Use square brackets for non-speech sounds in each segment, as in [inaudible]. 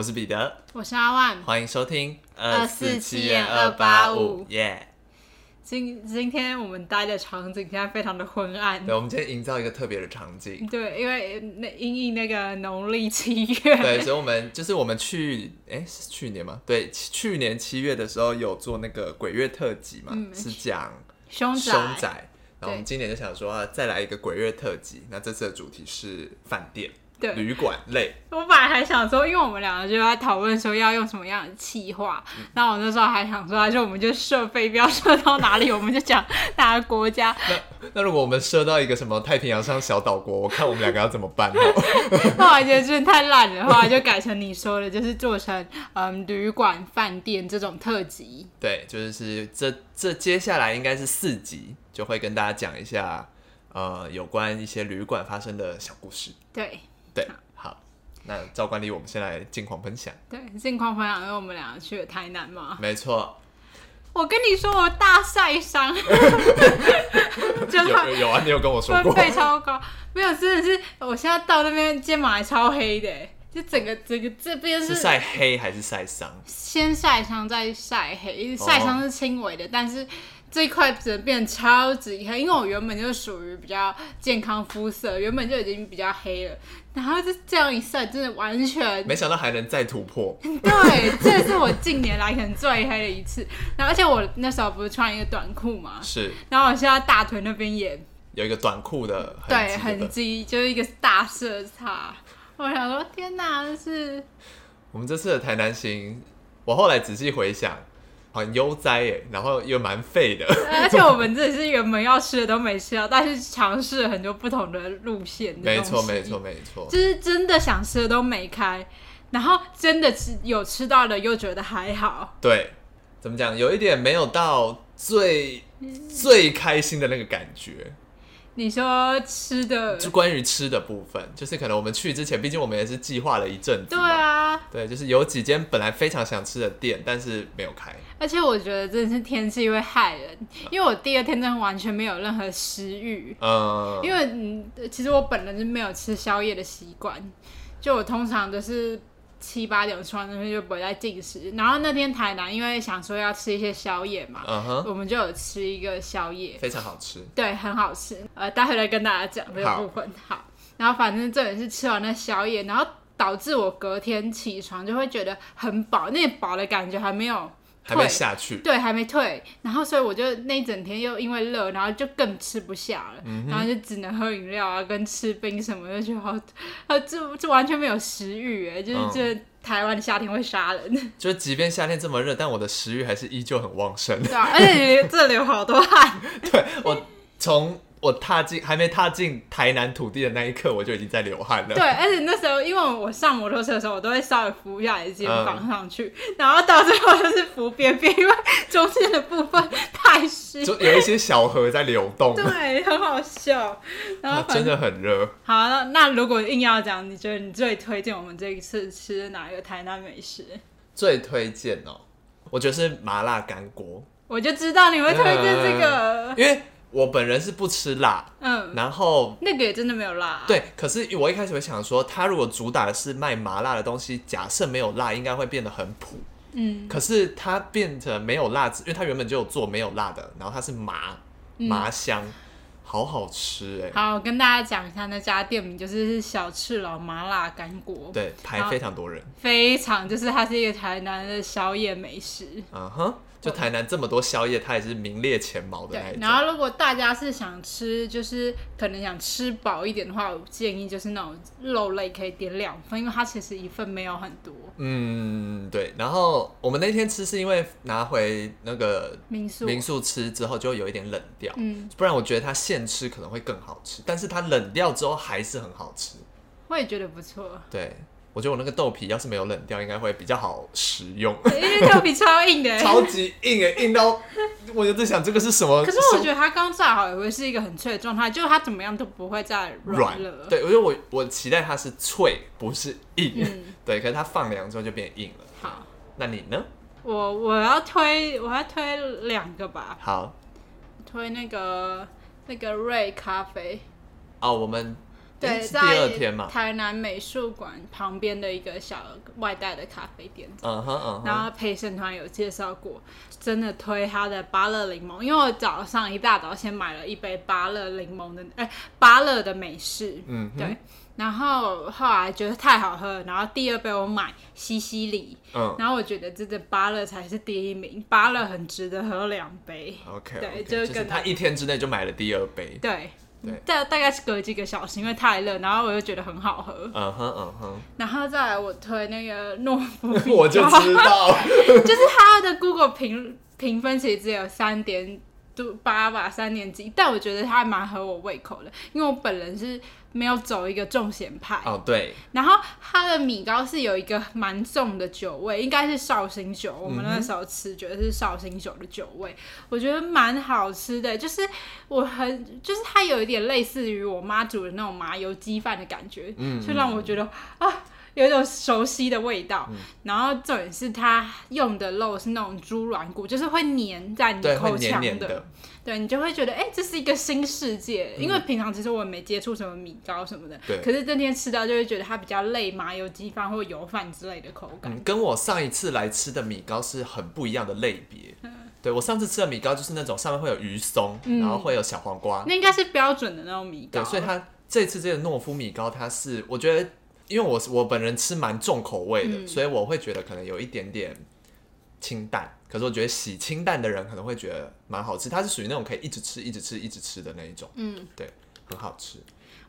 我是彼得，我是阿万，欢迎收听二四七二八五，耶！今今天我们待的场景现在非常的昏暗，对，我们今天营造一个特别的场景，对，因为那因应那个农历七月，对，所以我们就是我们去，哎，是去年吗？对，去年七月的时候有做那个鬼月特辑嘛，嗯、是讲凶宅，凶宅，然后我们今年就想说再来一个鬼月特辑，那这次的主题是饭店。对，旅馆类，我本来还想说，因为我们两个就在讨论说要用什么样的气话，那、嗯、我那时候还想说，还是我们就设飞镖设到哪里，我们就讲哪个国家。[laughs] 那那如果我们设到一个什么太平洋上小岛国，我看我们两个要怎么办？后来觉得真的太烂了，后来就改成你说的，就是做成嗯旅馆、饭店这种特辑。对，就是这这接下来应该是四集，就会跟大家讲一下呃有关一些旅馆发生的小故事。对。对，好，那照惯例，我们先来近况分享。对，近况分享，因为我们两个去了台南嘛。没错。我跟你说，我大晒伤。[laughs] 有有啊，你有跟我说过。背超高，没有，真的是，我现在到那边肩膀还超黑的，就整个整个这边是晒黑还是晒伤？先晒伤再晒黑，晒伤是轻微的，哦、但是。这一块只能变超级黑，因为我原本就属于比较健康肤色，原本就已经比较黑了，然后就这样一晒，真的完全没想到还能再突破。[laughs] 对，这是我近年来可能最黑的一次。然后而且我那时候不是穿一个短裤嘛，是。然后我现在大腿那边也有一个短裤的对，痕迹就是一个大色差。我想说，天哪，这是我们这次的台南行。我后来仔细回想。很悠哉耶，然后又蛮废的。[laughs] 而且我们这里是原本要吃的都没吃到，但是尝试了很多不同的路线的。没错，没错，没错。就是真的想吃的都没开，然后真的吃有吃到的又觉得还好。对，怎么讲？有一点没有到最最开心的那个感觉。你说吃的，就关于吃的部分，就是可能我们去之前，毕竟我们也是计划了一阵子。对啊，对，就是有几间本来非常想吃的店，但是没有开。而且我觉得真的是天气会害人，因为我第二天真的完全没有任何食欲。嗯，因为嗯，其实我本人是没有吃宵夜的习惯，就我通常都是。七八点吃完那边就不会再进食，然后那天台南因为想说要吃一些宵夜嘛，uh huh. 我们就有吃一个宵夜，非常好吃，对，很好吃。呃，待会来跟大家讲这个部分。好，好，然后反正这也是吃完了宵夜，然后导致我隔天起床就会觉得很饱，那饱的感觉还没有。还没下去，对，还没退，然后所以我就那一整天又因为热，然后就更吃不下了，嗯、然后就只能喝饮料啊，跟吃冰什么的，就好，呃，就就完全没有食欲，哎，就是这、嗯、台湾的夏天会杀人，[laughs] 就即便夏天这么热，但我的食欲还是依旧很旺盛，对啊，而且这里流好多汗，[laughs] 对我从。我踏进还没踏进台南土地的那一刻，我就已经在流汗了。对，而且那时候因为我上摩托车的时候，我都会稍微扶一下肩膀上去，嗯、然后到最后就是扶边边，因为中间的部分太湿，就有一些小河在流动。对，很好笑。然后真的很热。好，那那如果硬要讲，你觉得你最推荐我们这一次吃的哪一个台南美食？最推荐哦，我觉得是麻辣干锅。我就知道你会推荐这个，嗯、因为。我本人是不吃辣，嗯，然后那个也真的没有辣，啊，对。可是我一开始会想说，他如果主打的是卖麻辣的东西，假设没有辣，应该会变得很普，嗯。可是它变成没有辣子，因为它原本就有做没有辣的，然后它是麻麻香，嗯，好好吃哎。好，我跟大家讲一下那家店名，就是小赤佬麻辣干锅，对，排非常多人，非常就是它是一个台南的宵夜美食，嗯哼。就台南这么多宵夜，它也是名列前茅的。对，然后如果大家是想吃，就是可能想吃饱一点的话，我建议就是那种肉类可以点两份，因为它其实一份没有很多。嗯，对。然后我们那天吃是因为拿回那个民宿民宿吃之后就有一点冷掉，嗯，不然我觉得它现吃可能会更好吃，但是它冷掉之后还是很好吃。我也觉得不错。对。我觉得我那个豆皮要是没有冷掉，应该会比较好食用。因为豆皮超硬的，[laughs] 超级硬诶，硬到我就在想这个是什么？可是我觉得它刚炸好也会是一个很脆的状态，就是它怎么样都不会再软了。对，我觉得我我期待它是脆，不是硬。嗯、[laughs] 对，可是它放凉之后就变硬了。好，那你呢？我我要推我要推两个吧。好，推那个那个瑞咖啡。哦，我们。对，第二天嘛，台南美术馆旁边的一个小外带的咖啡店。嗯哼嗯哼。然后陪审团有介绍过，真的推他的芭乐柠檬，因为我早上一大早先买了一杯芭乐柠檬的，哎，芭乐的美式。嗯，对。然后后来觉得太好喝了，然后第二杯我买西西里。嗯。然后我觉得这个芭乐才是第一名，芭乐很值得喝两杯。OK。对，就是跟他一天之内就买了第二杯。对。大大概是隔几个小时，因为太热，然后我又觉得很好喝。嗯哼嗯哼。然后再来我推那个诺夫 [laughs] 我就知道，[laughs] 就是它的 Google 评评分其实只有三点八吧，三年级，但我觉得它还蛮合我胃口的，因为我本人是。没有走一个重咸派哦，对。然后它的米糕是有一个蛮重的酒味，应该是绍兴酒。我们那时候吃觉得是绍兴酒的酒味，我觉得蛮好吃的。就是我很，就是它有一点类似于我妈煮的那种麻油鸡饭的感觉，嗯，就让我觉得啊。有一种熟悉的味道，嗯、然后重点是它用的肉是那种猪软骨，就是会粘在你口腔的，的对，你就会觉得哎、欸，这是一个新世界。嗯、因为平常其实我没接触什么米糕什么的，对可是这天吃到就会觉得它比较类麻油鸡饭或油饭之类的口感、嗯。跟我上一次来吃的米糕是很不一样的类别。嗯、对，我上次吃的米糕就是那种上面会有鱼松，嗯、然后会有小黄瓜，那应该是标准的那种米糕。对，所以它这次这个诺夫米糕，它是我觉得。因为我我本人吃蛮重口味的，嗯、所以我会觉得可能有一点点清淡。可是我觉得喜清淡的人可能会觉得蛮好吃，它是属于那种可以一直吃、一直吃、一直吃的那一种。嗯，对，很好吃。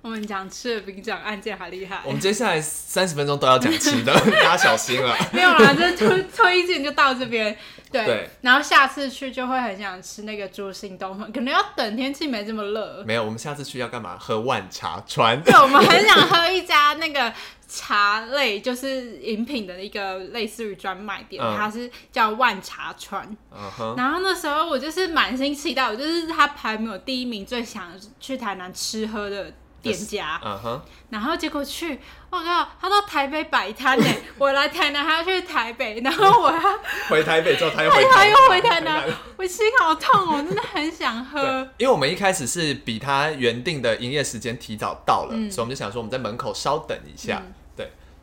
我们讲吃的比讲案件还厉害。我们接下来三十分钟都要讲吃的，[laughs] 大家小心了。[laughs] 没有啦，这推推荐就到这边。对，对然后下次去就会很想吃那个猪心冬粉，可能要等天气没这么热。没有，我们下次去要干嘛？喝万茶川。对，我们很想喝一家那个茶类，就是饮品的一个类似于专卖店，嗯、它是叫万茶川。嗯、然后那时候我就是满心期待，我就是他排名第一名，最想去台南吃喝的。店家，嗯哼，然后结果去，我靠，他到台北摆摊呢，[laughs] 我来台南他要去台北，然后我要 [laughs] 回台北之后他又 [laughs] 回他又回台南，我心好痛哦，真的很想喝。因为我们一开始是比他原定的营业时间提早到了，嗯、所以我们就想说我们在门口稍等一下。嗯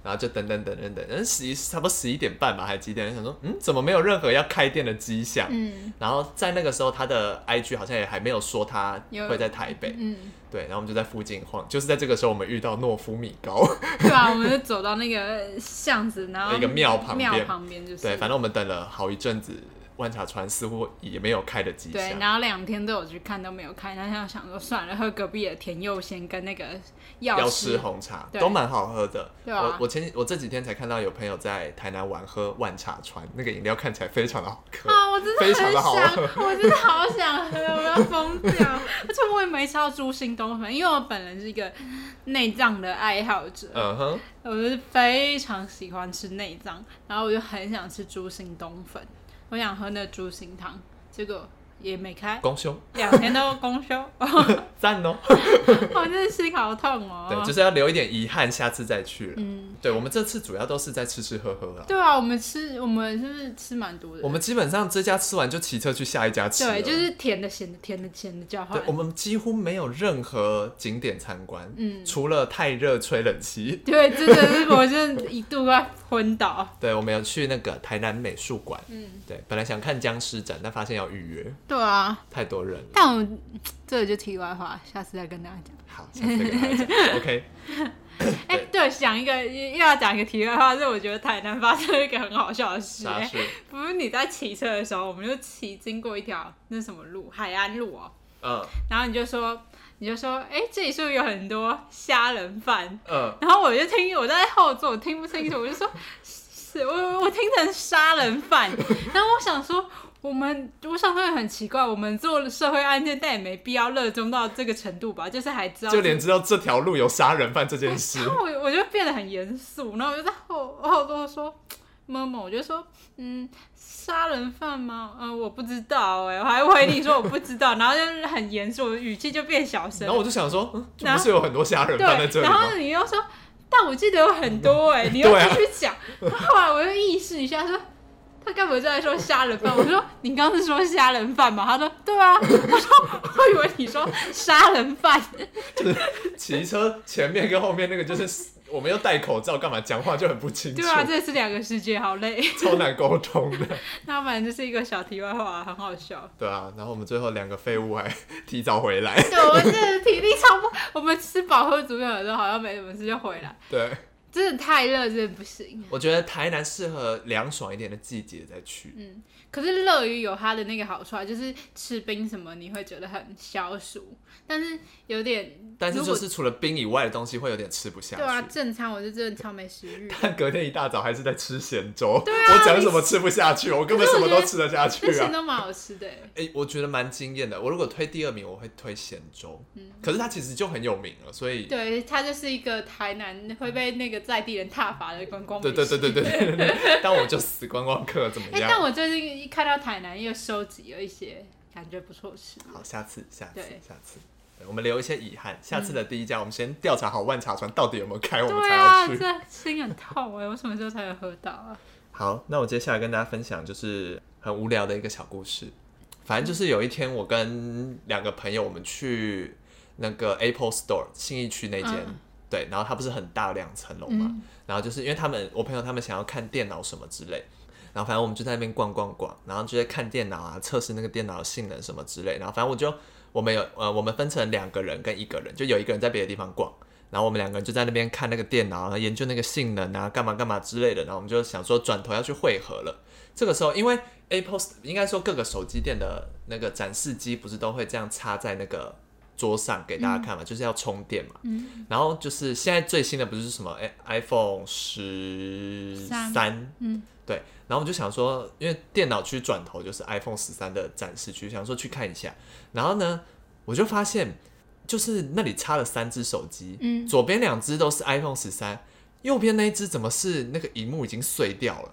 然后就等等等等等，等十一差不多十一点半吧，还几点？想说，嗯，怎么没有任何要开店的迹象？嗯，然后在那个时候，他的 IG 好像也还没有说他会在台北。嗯，对，然后我们就在附近晃，就是在这个时候，我们遇到诺夫米糕。对啊，我们就走到那个巷子，然后一个庙旁边，庙旁边就是。对，反正我们等了好一阵子。万茶川似乎也没有开的迹象。对，然后两天都有去看都没有开，那现在想说算了，喝隔壁的甜柚仙跟那个药师红茶都蛮好喝的。对啊、我我前我这几天才看到有朋友在台南玩喝万茶川，那个饮料看起来非常的好喝啊，我真的很想，我真的好想喝，我要疯掉。而且我也没吃到猪心冬粉，因为我本人是一个内脏的爱好者，嗯哼，我就是非常喜欢吃内脏，然后我就很想吃猪心冬粉。我想喝那猪心汤，结果也没开。公休，两天都公休，[laughs] 赞哦！[laughs] 我真的心好痛哦。对，就是要留一点遗憾，下次再去了。嗯，对，我们这次主要都是在吃吃喝喝了。对啊，我们吃，我们是不是吃蛮多的？我们基本上这家吃完就骑车去下一家吃。对，就是甜的、咸的、甜的、咸的交换。对，我们几乎没有任何景点参观，嗯，除了太热吹冷气。对，真的是，我真的一度快昏倒。对，我们有去那个台南美术馆，嗯，对，本来想看僵尸展，但发现要预约。对啊，太多人了。但我这个就题外话，下次再跟大家讲。好，下次再跟大家讲。OK。[laughs] 哎，对，讲一个又要讲一个题外话，是我觉得台南发生一个很好笑的事。啥事？不是你在骑车的时候，我们就骑经过一条那什么路，海岸路哦。嗯。然后你就说，你就说，哎，这里是不是有很多杀人犯？嗯。然后我就听，我在后座，我听不清楚，我就说，[laughs] 是我我听成杀人犯。[laughs] 然后我想说。我们我想说也很奇怪，我们做社会案件，但也没必要热衷到这个程度吧？就是还知道，就连知道这条路有杀人犯这件事，[laughs] 然后我我就变得很严肃，然后我就在后后座说，某某，我就说，嗯，杀人犯吗？嗯，我不知道哎、欸，我还回你说我不知道，然后就是很严肃，语气就变小声。然后我就想说，嗯，不是有很多杀人犯在这里吗？然后你又说，但我记得有很多哎、欸，你又继续讲。后来我又意识一下说。他该不会在说杀人犯？我说你刚刚是说杀人犯吗？他说对啊。我说我以为你说杀人犯，就是骑车前面跟后面那个就是。我们要戴口罩，干嘛讲话就很不清楚。对啊，这是两个世界，好累，超难沟通的。[laughs] 那反正就是一个小题外话，很好笑。对啊，然后我们最后两个废物还提早回来。对，我们这体力超不，我们吃饱喝足了的时候，好像没什么事就回来。对。真的太热，真的不行。我觉得台南适合凉爽一点的季节再去。嗯，可是乐于有它的那个好处啊，就是吃冰什么你会觉得很消暑，但是有点。但是就是除了冰以外的东西会有点吃不下去。对啊，正餐我就真的超没食欲。但隔天一大早还是在吃咸粥。对啊。我讲什么吃不下去？我根本什么都吃得下去啊。咸都蛮好吃的。哎、欸，我觉得蛮惊艳的。我如果推第二名，我会推咸粥。嗯。可是它其实就很有名了，所以。对，它就是一个台南会被那个在地人踏伐的观光。对对对对对对对。但我就死观光客怎么样？哎、欸，但我最近一看到台南又收集了一些感觉不错吃。好，下次下次下次。我们留一些遗憾，下次的第一家，我们先调查好万茶船到底有没有开，我们才要去。对啊，这心很痛哎，我什么时候才能喝到啊？好，那我接下来跟大家分享就是很无聊的一个小故事。反正就是有一天，我跟两个朋友，我们去那个 Apple Store 信义区那间，嗯、对，然后它不是很大两层楼嘛，嗯、然后就是因为他们，我朋友他们想要看电脑什么之类，然后反正我们就在那边逛逛逛，然后就在看电脑啊，测试那个电脑的性能什么之类，然后反正我就。我们有呃，我们分成两个人跟一个人，就有一个人在别的地方逛，然后我们两个人就在那边看那个电脑，然后研究那个性能啊，干嘛干嘛之类的。然后我们就想说转头要去汇合了。这个时候，因为 Apple 应该说各个手机店的那个展示机不是都会这样插在那个桌上给大家看嘛，嗯、就是要充电嘛。嗯。然后就是现在最新的不是什么哎 iPhone 十三？嗯。对。然后我就想说，因为电脑区转头就是 iPhone 十三的展示区，想说去看一下。然后呢，我就发现，就是那里插了三只手机，嗯，左边两只都是 iPhone 十三，右边那一只怎么是那个荧幕已经碎掉了，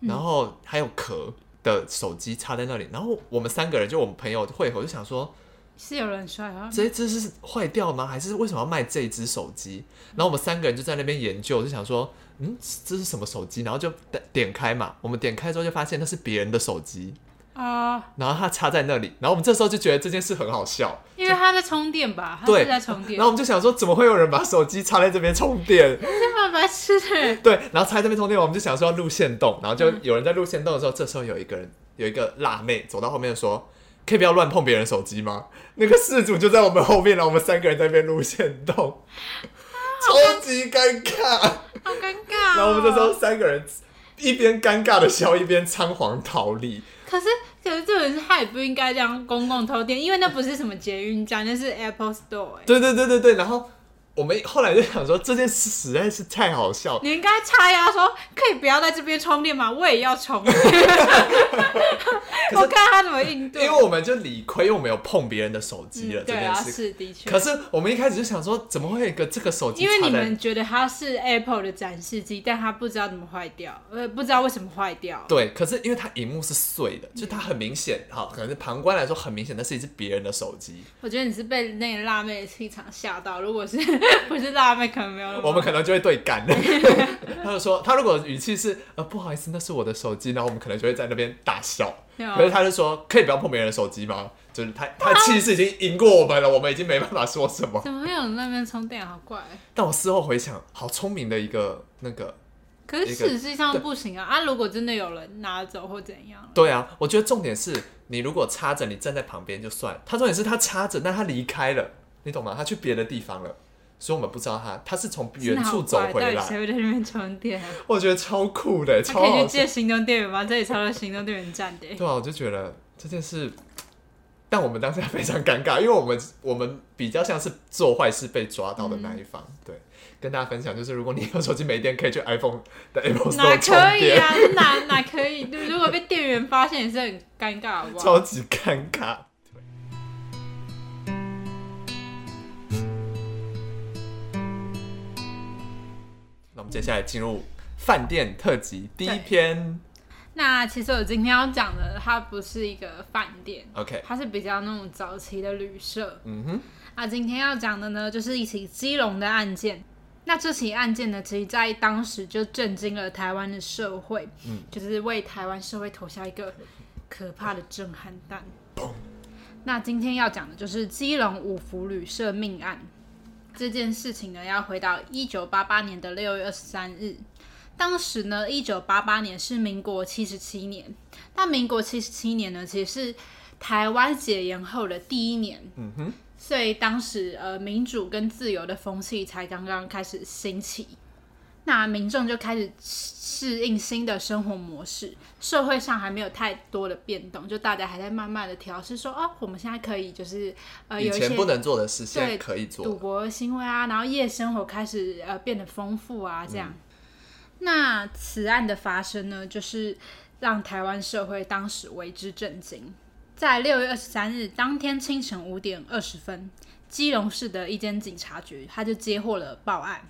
嗯、然后还有壳的手机插在那里。然后我们三个人就我们朋友会合，就想说，是有人摔啊？这一只是坏掉吗？还是为什么要卖这一只手机？然后我们三个人就在那边研究，就想说。嗯，这是什么手机？然后就点开嘛，我们点开之后就发现那是别人的手机啊，uh, 然后它插在那里，然后我们这时候就觉得这件事很好笑，因为它在充电吧？对，在充电。然后我们就想说，怎么会有人把手机插在这边充电？[laughs] 这么白痴的。[laughs] 对，然后插在这边充电，我们就想说要录线动，然后就有人在录线动的时候，嗯、这时候有一个人，有一个辣妹走到后面说：“可以不要乱碰别人手机吗？”那个事主就在我们后面，然后我们三个人在那边录线动。超级尴尬，好尴尬、哦。然后我们这时候三个人一边尴尬的笑，一边仓皇逃离。可是，可是这人他也不应该这样公共偷电，因为那不是什么捷运站，那是 Apple Store。对对对对对，然后。我们后来就想说，这件事实在是太好笑。你应该插牙说，可以不要在这边充电吗？我也要充。[laughs] 我看他怎么应对。因为我们就理亏，因为我们有碰别人的手机了。这件事、嗯、是的确。可是我们一开始就想说，怎么会有一个这个手机？因为你们觉得它是 Apple 的展示机，但它不知道怎么坏掉，呃，不知道为什么坏掉。对，可是因为它荧幕是碎的，就它很明显，哈，可能是旁观来说很明显，那是一只别人的手机。我觉得你是被那个辣妹的气场吓到，如果是。[laughs] 不是辣妹，可能没有。我们可能就会对干。[laughs] 他就说，他如果语气是呃不好意思，那是我的手机，然后我们可能就会在那边大笑。可是他就说，可以不要碰别人的手机吗？就是他他气势已经赢过我们了，我们已经没办法说什么。怎么会有人那边充电？好怪。但我事后回想，好聪明的一个那个。可是实际上不行啊！啊，如果真的有人拿走或怎样？对啊，我觉得重点是你如果插着，你站在旁边就算。他重点是他插着，但他离开了，你懂吗？他去别的地方了。所以我们不知道他，他是从远处走回来。谁会在那边充电？我觉得超酷的，超可以去借行动电源吗？这里超多行动电源站的。对啊，我就觉得这件事，但我们当下非常尴尬，因为我们我们比较像是做坏事被抓到的那一方。嗯、对，跟大家分享就是，如果你有手机没电，可以去 iPhone 的 Apple Store。哪可以啊？哪哪可以？如果被店员发现也是很尴尬，好不好？超级尴尬。接下来进入饭店特辑第一篇。那其实我今天要讲的，它不是一个饭店，OK，它是比较那种早期的旅社。嗯哼。那今天要讲的呢，就是一起基隆的案件。那这起案件呢，其实在当时就震惊了台湾的社会，嗯，就是为台湾社会投下一个可怕的震撼弹。那今天要讲的就是基隆五福旅社命案这件事情呢，要回到一九八八年的六月二十三日。当时呢，一九八八年是民国七十七年。那民国七十七年呢，其实是台湾解严后的第一年。嗯哼。所以当时呃，民主跟自由的风气才刚刚开始兴起。那民众就开始适应新的生活模式，社会上还没有太多的变动，就大家还在慢慢的调试，说哦，我们现在可以就是呃，有一些不能做的事，现在可以做，赌博行为啊，然后夜生活开始呃变得丰富啊，这样。嗯。那此案的发生呢，就是让台湾社会当时为之震惊。在六月二十三日当天清晨五点二十分，基隆市的一间警察局，他就接获了报案。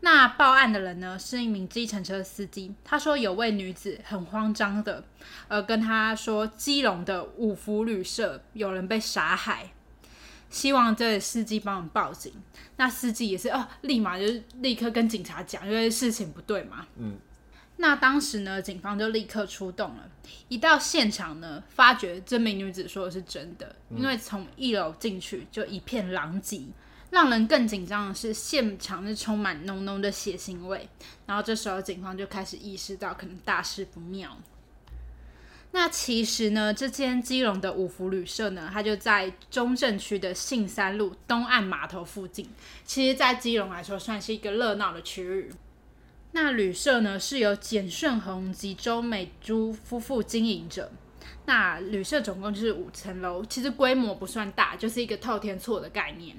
那报案的人呢，是一名计程车司机。他说有位女子很慌张的，呃，跟他说基隆的五福旅社有人被杀害，希望这位司机帮我报警。那司机也是，哦，立马就立刻跟警察讲，因为事情不对嘛。嗯。那当时呢，警方就立刻出动了。一到现场呢，发觉这名女子说的是真的，因为从一楼进去就一片狼藉。让人更紧张的是，现场是充满浓浓的血腥味。然后这时候，警方就开始意识到可能大事不妙。那其实呢，这间基隆的五福旅社呢，它就在中正区的信三路东岸码头附近。其实，在基隆来说，算是一个热闹的区域。那旅社呢，是由简顺宏及周美珠夫妇经营着。那旅社总共就是五层楼，其实规模不算大，就是一个透天厝的概念。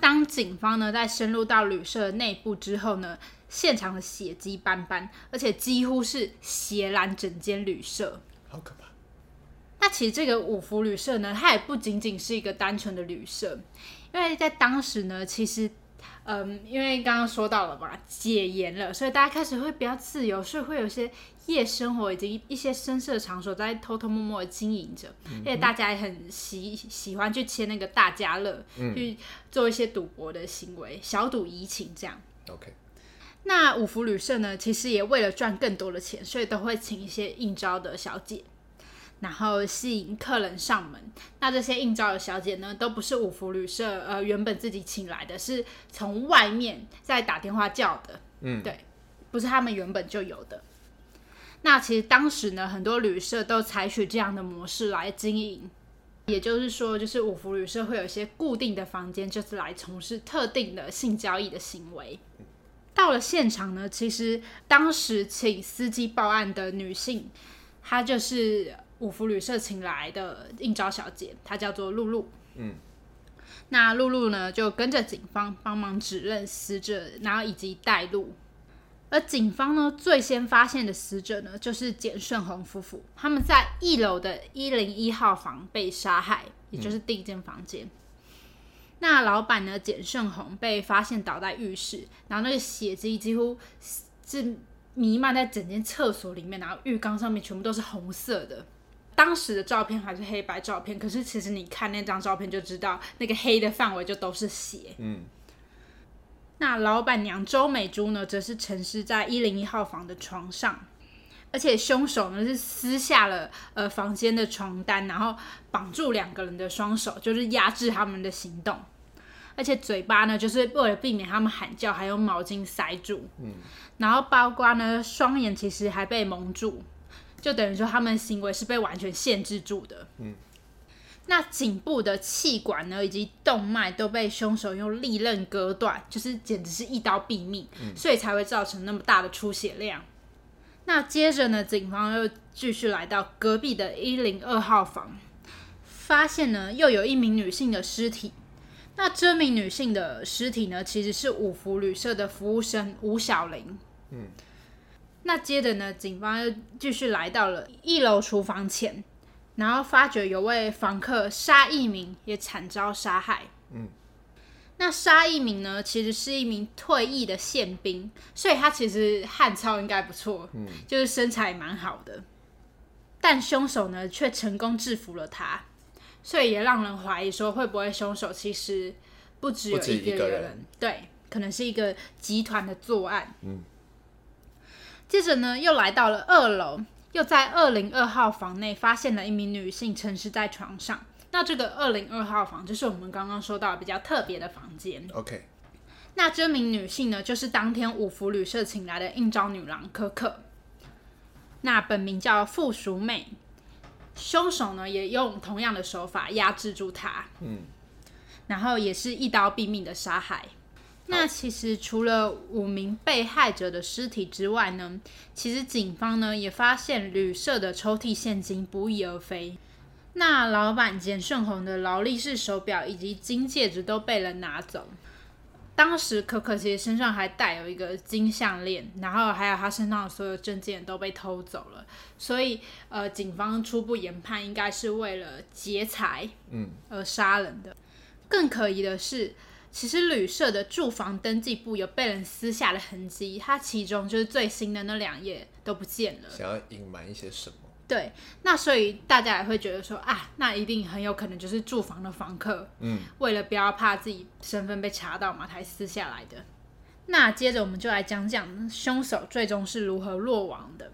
当警方呢在深入到旅社的内部之后呢，现场的血迹斑斑，而且几乎是血染整间旅社，好可怕。那其实这个五福旅社呢，它也不仅仅是一个单纯的旅社，因为在当时呢，其实。嗯，因为刚刚说到了吧，解严了，所以大家开始会比较自由，所以会有些夜生活以及一些深色场所在偷偷摸摸的经营着，而且大家也很喜喜欢去签那个大家乐，嗯、去做一些赌博的行为，小赌怡情这样。OK，那五福旅社呢，其实也为了赚更多的钱，所以都会请一些应招的小姐。然后吸引客人上门，那这些应招的小姐呢，都不是五福旅社呃原本自己请来的，是从外面再打电话叫的，嗯，对，不是他们原本就有的。那其实当时呢，很多旅社都采取这样的模式来经营，也就是说，就是五福旅社会有一些固定的房间，就是来从事特定的性交易的行为。到了现场呢，其实当时请司机报案的女性，她就是。五福旅社请来的应招小姐，她叫做露露。嗯，那露露呢，就跟着警方帮忙指认死者，然后以及带路。而警方呢，最先发现的死者呢，就是简顺宏夫妇。他们在一楼的一零一号房被杀害，也就是第一间房间。嗯、那老板呢，简顺宏被发现倒在浴室，然后那个血迹几乎是弥漫在整间厕所里面，然后浴缸上面全部都是红色的。当时的照片还是黑白照片，可是其实你看那张照片就知道，那个黑的范围就都是血。嗯，那老板娘周美珠呢，则是沉尸在一零一号房的床上，而且凶手呢是撕下了呃房间的床单，然后绑住两个人的双手，就是压制他们的行动，而且嘴巴呢就是为了避免他们喊叫，还用毛巾塞住。嗯，然后包括呢双眼其实还被蒙住。就等于说，他们行为是被完全限制住的。嗯，那颈部的气管呢，以及动脉都被凶手用利刃割断，就是简直是一刀毙命，嗯，所以才会造成那么大的出血量。那接着呢，警方又继续来到隔壁的一零二号房，发现呢又有一名女性的尸体。那这名女性的尸体呢，其实是五福旅社的服务生吴小玲。嗯。那接着呢，警方又继续来到了一楼厨房前，然后发觉有位房客沙一鸣也惨遭杀害。嗯，那沙一鸣呢，其实是一名退役的宪兵，所以他其实汉操应该不错，嗯，就是身材蛮好的。但凶手呢，却成功制服了他，所以也让人怀疑说，会不会凶手其实不只有一个人，一个人对，可能是一个集团的作案。嗯。接着呢，又来到了二楼，又在二零二号房内发现了一名女性沉尸在床上。那那这个二零二号房就是我们刚刚说到比较特别的房间。OK。那这名女性呢，就是当天五福旅社请来的应召女郎可可。那本名叫傅淑美，凶手呢也用同样的手法压制住她。嗯。然后也是一刀毙命的杀害。那其实除了五名被害者的尸体之外呢，其实警方呢也发现旅社的抽屉现金不翼而飞。那老板简顺红的劳力士手表以及金戒指都被人拿走。当时可可其实身上还带有一个金项链，然后还有他身上的所有证件都被偷走了。所以呃，警方初步研判应该是为了劫财，嗯，而杀人的。嗯、更可疑的是，其实旅社的住房登记簿有被人撕下的痕迹，它其中就是最新的那两页都不见了。想要隐瞒一些什么？对，那所以大家也会觉得说啊，那一定很有可能就是住房的房客，嗯，为了不要怕自己身份被查到嘛，才撕下来的。那接着我们就来讲讲凶手最终是如何落网的。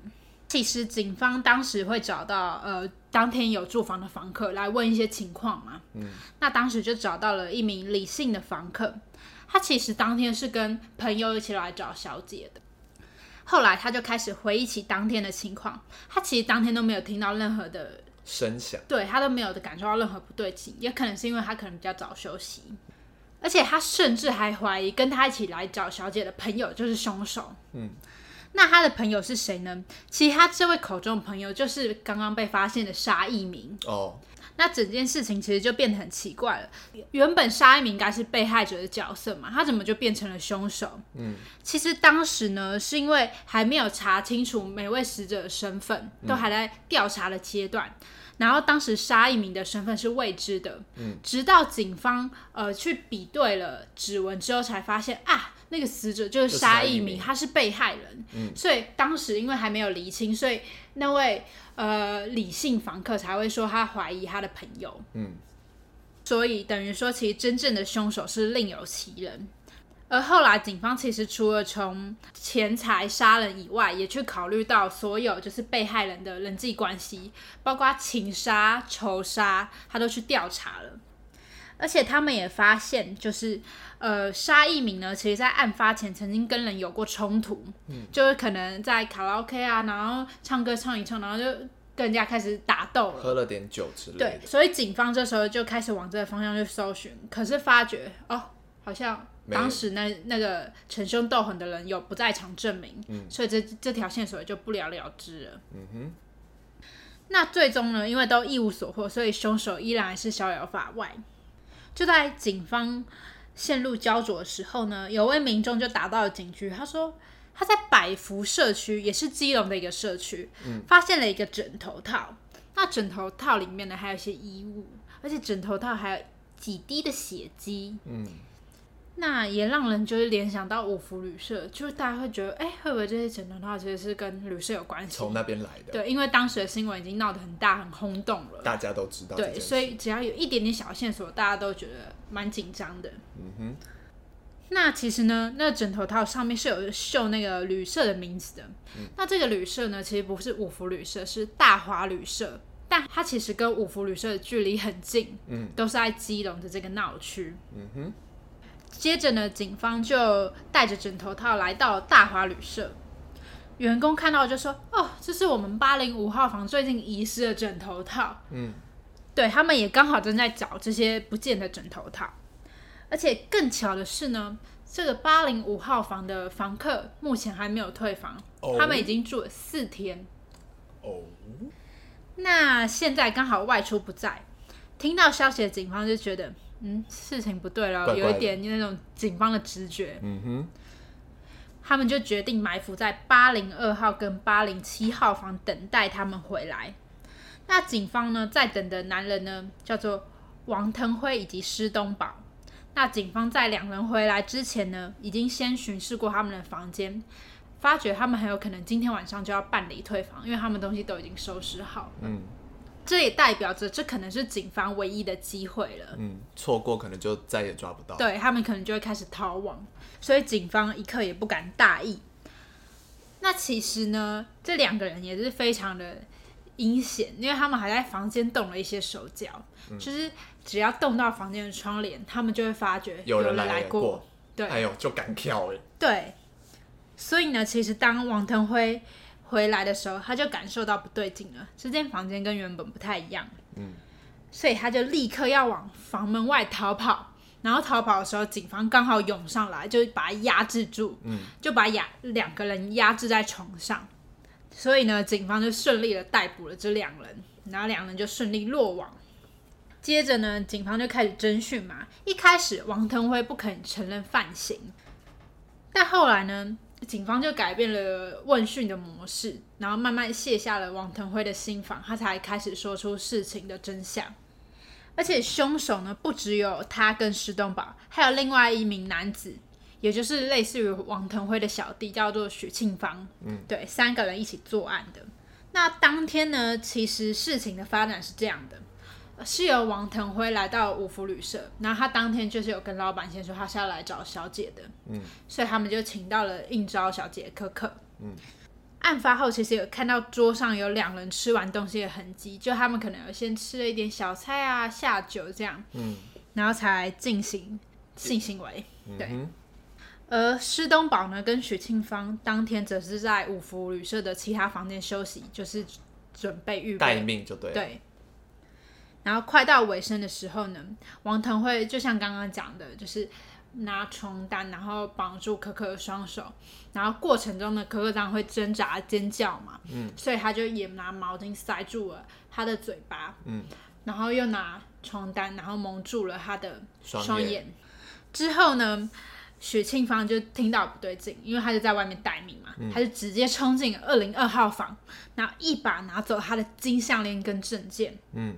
其实警方当时会找到呃当天有住房的房客来问一些情况嘛，嗯，那当时就找到了一名李姓的房客，他其实当天是跟朋友一起来找小姐的。后来他就开始回忆起当天的情况，他其实当天都没有听到任何的声响，对，他都没有感受到任何不对劲，也可能是因为他可能比较早休息，而且他甚至还怀疑跟他一起来找小姐的朋友就是凶手。嗯，那他的朋友是谁呢？其实他这位口中的朋友就是刚刚被发现的沙一鸣。哦。那整件事情其实就变得很奇怪了。原本沙一鸣应该是被害者的角色嘛，他怎么就变成了凶手？嗯，其实当时呢，是因为还没有查清楚每位死者的身份，都还在调查的阶段。嗯、然后当时沙一鸣的身份是未知的。嗯，直到警方呃去比对了指纹之后，才发现啊。那个死者就是沙一鸣，他是被害人，嗯、所以当时因为还没有厘清，所以那位呃李姓房客才会说他怀疑他的朋友，嗯，所以等于说其实真正的凶手是另有其人。而后来警方其实除了从钱财杀人以外，也去考虑到所有就是被害人的人际关系，包括情杀、仇杀，他都去调查了。而且他们也发现，就是呃，沙一鸣呢，其实在案发前曾经跟人有过冲突，嗯，就是可能在卡拉 OK 啊，然后唱歌唱一唱，然后就跟人家开始打斗了，喝了点酒之类的。对，所以警方这时候就开始往这个方向去搜寻，可是发觉哦，好像当时那那个逞凶斗狠的人有不在场证明，嗯，所以这这条线索就不了了之了。嗯哼。那最终呢，因为都一无所获，所以凶手依然还是逍遥法外。就在警方陷入焦灼的时候呢，有位民众就打到了警局。他说他在百福社区，也是基隆的一个社区，嗯，发现了一个枕头套。那枕头套里面呢，还有一些衣物，而且枕头套还有几滴的血迹。嗯。那也让人就是联想到五福旅社，就是大家会觉得，哎、欸，会不会这些枕头套其实是跟旅社有关系？从那边来的。对，因为当时的新闻已经闹得很大、很轰动了，大家都知道。对，所以只要有一点点小线索，大家都觉得蛮紧张的。嗯哼。那其实呢，那个枕头套上面是有绣那个旅社的名字的。嗯、那这个旅社呢，其实不是五福旅社，是大华旅社，但它其实跟五福旅社的距离很近，嗯，都是在基隆的这个闹区。嗯哼。接着呢，警方就带着枕头套来到大华旅社。员工看到就说：“哦，这是我们八零五号房最近遗失的枕头套。”嗯，对，他们也刚好正在找这些不见的枕头套。而且更巧的是呢，这个八零五号房的房客目前还没有退房，哦、他们已经住了四天。哦，那现在刚好外出不在，听到消息的警方就觉得。嗯，事情不对了，有一点那种警方的直觉。嗯哼，他们就决定埋伏在八零二号跟八零七号房等待他们回来。那警方呢，在等的男人呢，叫做王腾辉以及施东宝。那警方在两人回来之前呢，已经先巡视过他们的房间，发觉他们很有可能今天晚上就要办理退房，因为他们东西都已经收拾好了。嗯。这也代表着，这可能是警方唯一的机会了。嗯，错过可能就再也抓不到。对，他们可能就会开始逃亡，所以警方一刻也不敢大意。那其实呢，这两个人也是非常的阴险，因为他们还在房间动了一些手脚，嗯、就是只要动到房间的窗帘，他们就会发觉有人来过。对，哎呦，就敢跳哎。对，所以呢，其实当王腾辉回来的时候，他就感受到不对劲了，这间房间跟原本不太一样。嗯，所以他就立刻要往房门外逃跑。然后逃跑的时候，警方刚好涌上来，就把他压制住，嗯，就把压两个人压制在床上。所以呢，警方就顺利的逮捕了这两人，然后两人就顺利落网。接着呢，警方就开始侦讯嘛。一开始，王腾辉不肯承认犯行，但后来呢，警方就改变了问讯的模式，然后慢慢卸下了王腾辉的心防，他才开始说出事情的真相。而且凶手呢，不只有他跟石东宝，还有另外一名男子，也就是类似于王腾辉的小弟，叫做许庆芳。嗯，对，三个人一起作案的。那当天呢，其实事情的发展是这样的，是由王腾辉来到五福旅社，然后他当天就是有跟老板先说他是要来找小姐的。嗯，所以他们就请到了应招小姐可可。嗯。案发后，其实有看到桌上有两人吃完东西的痕迹，就他们可能有先吃了一点小菜啊，下酒这样，嗯，然后才进行性行为，对。而施东宝呢，跟许庆芳当天则是在五福旅社的其他房间休息，就是准备预备待命就对。对。然后快到尾声的时候呢，王腾辉就像刚刚讲的，就是。拿床单，然后绑住可可的双手，然后过程中呢，可可当然会挣扎尖叫嘛，嗯，所以他就也拿毛巾塞住了他的嘴巴，嗯，然后又拿床单，然后蒙住了他的双眼。眼之后呢，许庆芳就听到不对劲，因为他就在外面待命嘛，嗯、他就直接冲进二零二号房，然后一把拿走他的金项链跟证件，嗯。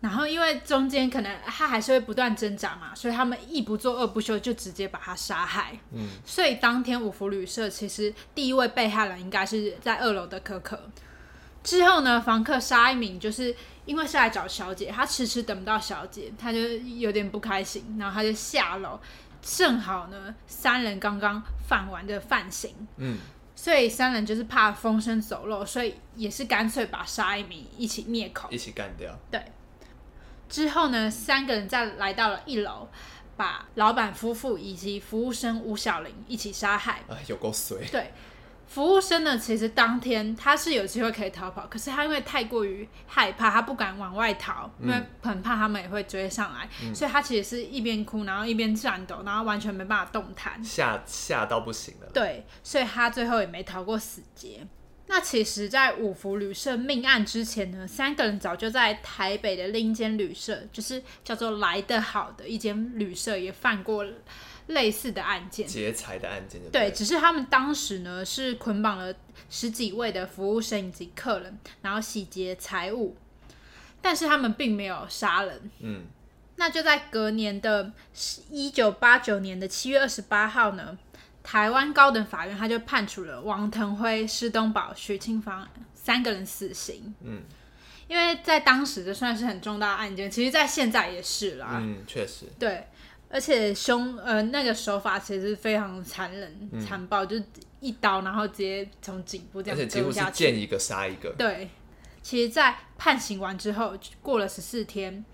然后，因为中间可能他还是会不断挣扎嘛，所以他们一不做二不休，就直接把他杀害。嗯，所以当天五福旅社其实第一位被害人应该是在二楼的可可。之后呢，房客沙一鸣就是因为是来找小姐，他迟迟等不到小姐，他就有点不开心，然后他就下楼，正好呢三人刚刚犯完的犯行。嗯，所以三人就是怕风声走漏，所以也是干脆把沙一鸣一起灭口，一起干掉。对。之后呢，三个人再来到了一楼，把老板夫妇以及服务生吴小玲一起杀害。啊，有够衰。对，服务生呢，其实当天他是有机会可以逃跑，可是他因为太过于害怕，他不敢往外逃，嗯、因为很怕他们也会追上来，嗯、所以他其实是一边哭，然后一边颤抖，然后完全没办法动弹，吓吓到不行了。对，所以他最后也没逃过死劫。那其实，在五福旅社命案之前呢，三个人早就在台北的另一间旅社，就是叫做“来得好”的一间旅社，也犯过类似的案件，劫财的案件对。对，只是他们当时呢是捆绑了十几位的服务生以及客人，然后洗劫财物，但是他们并没有杀人。嗯，那就在隔年的一九八九年的七月二十八号呢。台湾高等法院他就判处了王腾辉、施东宝、许庆芳三个人死刑。嗯，因为在当时这算是很重大的案件，其实，在现在也是啦。嗯，确实。对，而且凶呃那个手法其实非常残忍、残、嗯、暴，就一刀然后直接从颈部这样割下去，而且几乎是见一个杀一个。对，其实，在判刑完之后，过了十四天。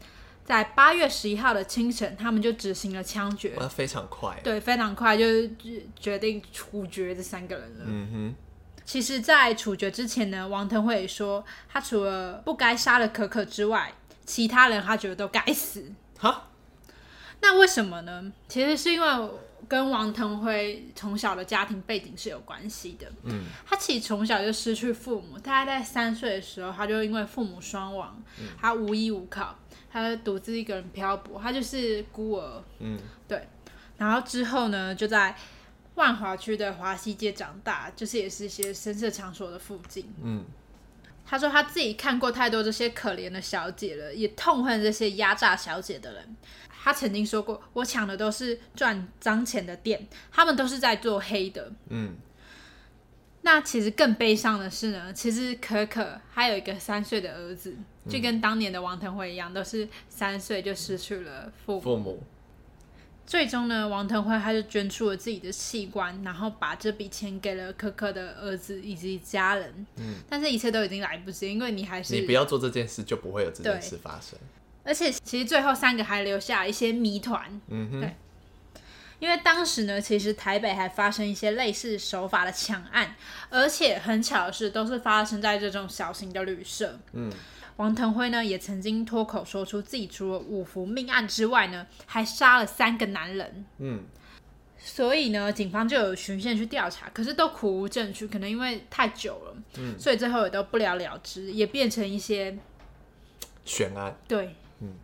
在八月十一号的清晨，他们就执行了枪决，非常快，对，非常快，就决定处决这三个人了。嗯哼，其实，在处决之前呢，王腾辉也说，他除了不该杀了可可之外，其他人他觉得都该死。哈，那为什么呢？其实是因为跟王腾辉从小的家庭背景是有关系的。嗯，他其实从小就失去父母，大概在三岁的时候，他就因为父母双亡，嗯、他无依无靠。他独自一个人漂泊，他就是孤儿。嗯，对。然后之后呢，就在万华区的华西街长大，就是也是一些深色场所的附近。嗯，他说他自己看过太多这些可怜的小姐了，也痛恨这些压榨小姐的人。他曾经说过：“我抢的都是赚脏钱的店，他们都是在做黑的。”嗯。那其实更悲伤的是呢，其实可可还有一个三岁的儿子，就跟当年的王腾辉一样，都是三岁就失去了父母。父母。最终呢，王腾辉他就捐出了自己的器官，然后把这笔钱给了可可的儿子以及家人。嗯，但是一切都已经来不及，因为你还是你不要做这件事，就不会有这件事发生。而且其实最后三个还留下一些谜团。嗯哼，对，因为当时呢，其实台北还发生一些类似手法的抢案，而且很巧的是，都是发生在这种小型的旅社。嗯。王腾辉呢，也曾经脱口说出自己除了五福命案之外呢，还杀了三个男人。嗯，所以呢，警方就有循线去调查，可是都苦无证据，可能因为太久了，嗯，所以最后也都不了了之，也变成一些悬案。对，嗯。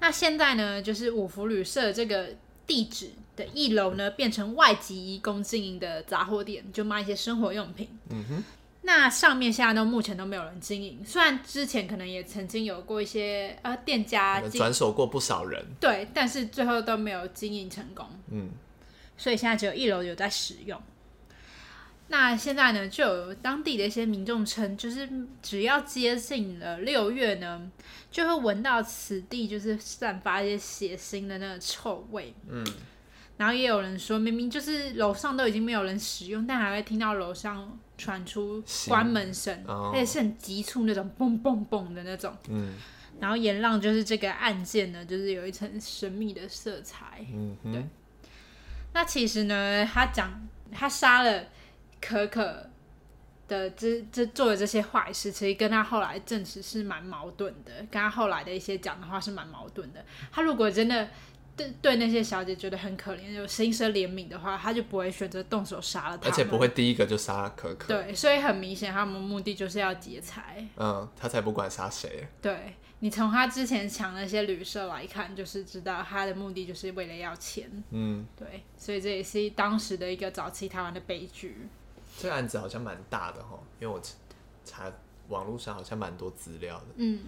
那现在呢，就是五福旅社这个地址的一楼呢，变成外籍移工经营的杂货店，就卖一些生活用品。嗯哼。那上面现在都目前都没有人经营，虽然之前可能也曾经有过一些呃店家转手过不少人，对，但是最后都没有经营成功，嗯，所以现在只有一楼有在使用。那现在呢，就有当地的一些民众称，就是只要接近了六月呢，就会闻到此地就是散发一些血腥的那个臭味，嗯。然后也有人说，明明就是楼上都已经没有人使用，但还会听到楼上传出关门声，而且是很急促那种，嘣嘣嘣的那种。嗯。然后也让就是这个案件呢，就是有一层神秘的色彩。嗯。对。那其实呢，他讲他杀了可可的这这做的这些坏事，其实跟他后来证实是蛮矛盾的，跟他后来的一些讲的话是蛮矛盾的。他如果真的。对对，那些小姐觉得很可怜，有心生怜悯的话，他就不会选择动手杀了她，而且不会第一个就杀可可。对，所以很明显，他们目的就是要劫财。嗯，他才不管杀谁。对，你从他之前抢那些旅社来看，就是知道他的目的就是为了要钱。嗯，对，所以这也是当时的一个早期台湾的悲剧。这个案子好像蛮大的哈，因为我查网络上好像蛮多资料的。嗯，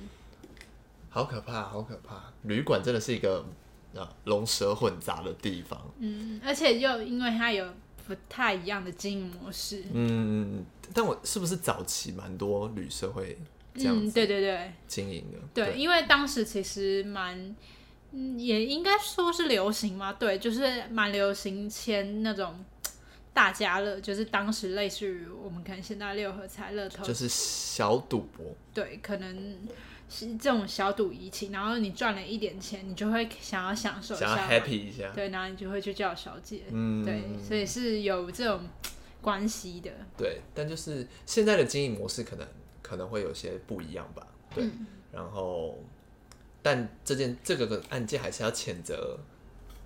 好可怕，好可怕！旅馆真的是一个。啊，龙蛇混杂的地方。嗯，而且又因为它有不太一样的经营模式。嗯，但我是不是早期蛮多旅社会这样子？嗯，对对对，经营的。对，对，因为当时其实蛮，嗯，也应该说是流行嘛。对，就是蛮流行签那种大家乐，就是当时类似于我们可能现在六合彩、乐透，就是小赌博。对，可能。是这种小赌怡情，然后你赚了一点钱，你就会想要享受一下，想要 happy 一下，对，然后你就会去叫小姐，嗯，对，所以是有这种关系的。对，但就是现在的经营模式可能可能会有些不一样吧，对。嗯、然后，但这件这个的案件还是要谴责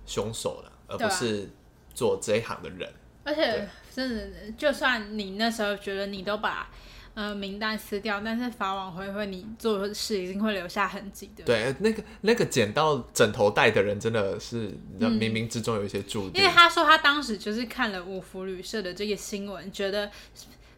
凶手了，而不是做这一行的人。而且，真的，就算你那时候觉得你都把。呃，名单撕掉，但是法网恢恢，你做的事一定会留下痕迹的。对，那个那个捡到枕头袋的人，真的是冥冥之中有一些注定。因为他说他当时就是看了五福旅社的这个新闻，觉得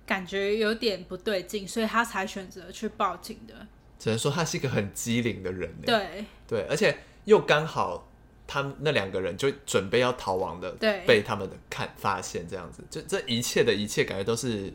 感觉有点不对劲，所以他才选择去报警的。只能说他是一个很机灵的人。对对，而且又刚好他们那两个人就准备要逃亡的，对，被他们的看发现这样子，就这一切的一切，感觉都是。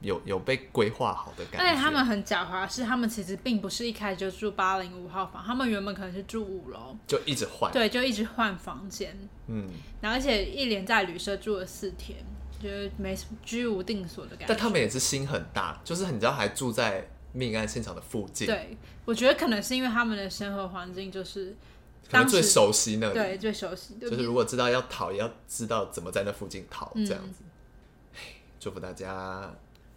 有有被规划好的感觉，而且他们很狡猾，是他们其实并不是一开始就住八零五号房，他们原本可能是住五楼，就一直换，对，就一直换房间，嗯，然后而且一连在旅社住了四天，就是没居无定所的感觉。但他们也是心很大，就是你知道还住在命案现场的附近，对，我觉得可能是因为他们的生活环境就是可能最熟悉那里，对，最熟悉，就是如果知道要逃，也要知道怎么在那附近逃，这样子。嗯，祝福大家。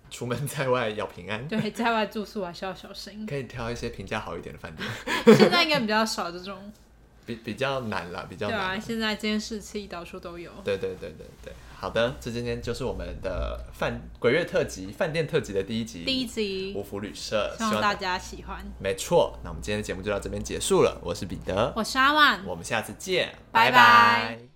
出门在外要平安，对，在外住宿还是要小心。可以挑一些评价好一点的饭店。现在应该比较少这种，[laughs] 比比较难了，比较难。对啊，现在监视器到处都有。对对对对对，好的，这今天就是我们的饭鬼月特辑、饭店特辑的第一集。第一集五福旅社，希望大家喜欢。没错，那我们今天的节目就到这边结束了。我是彼得，我是阿万，我们下次见，拜拜。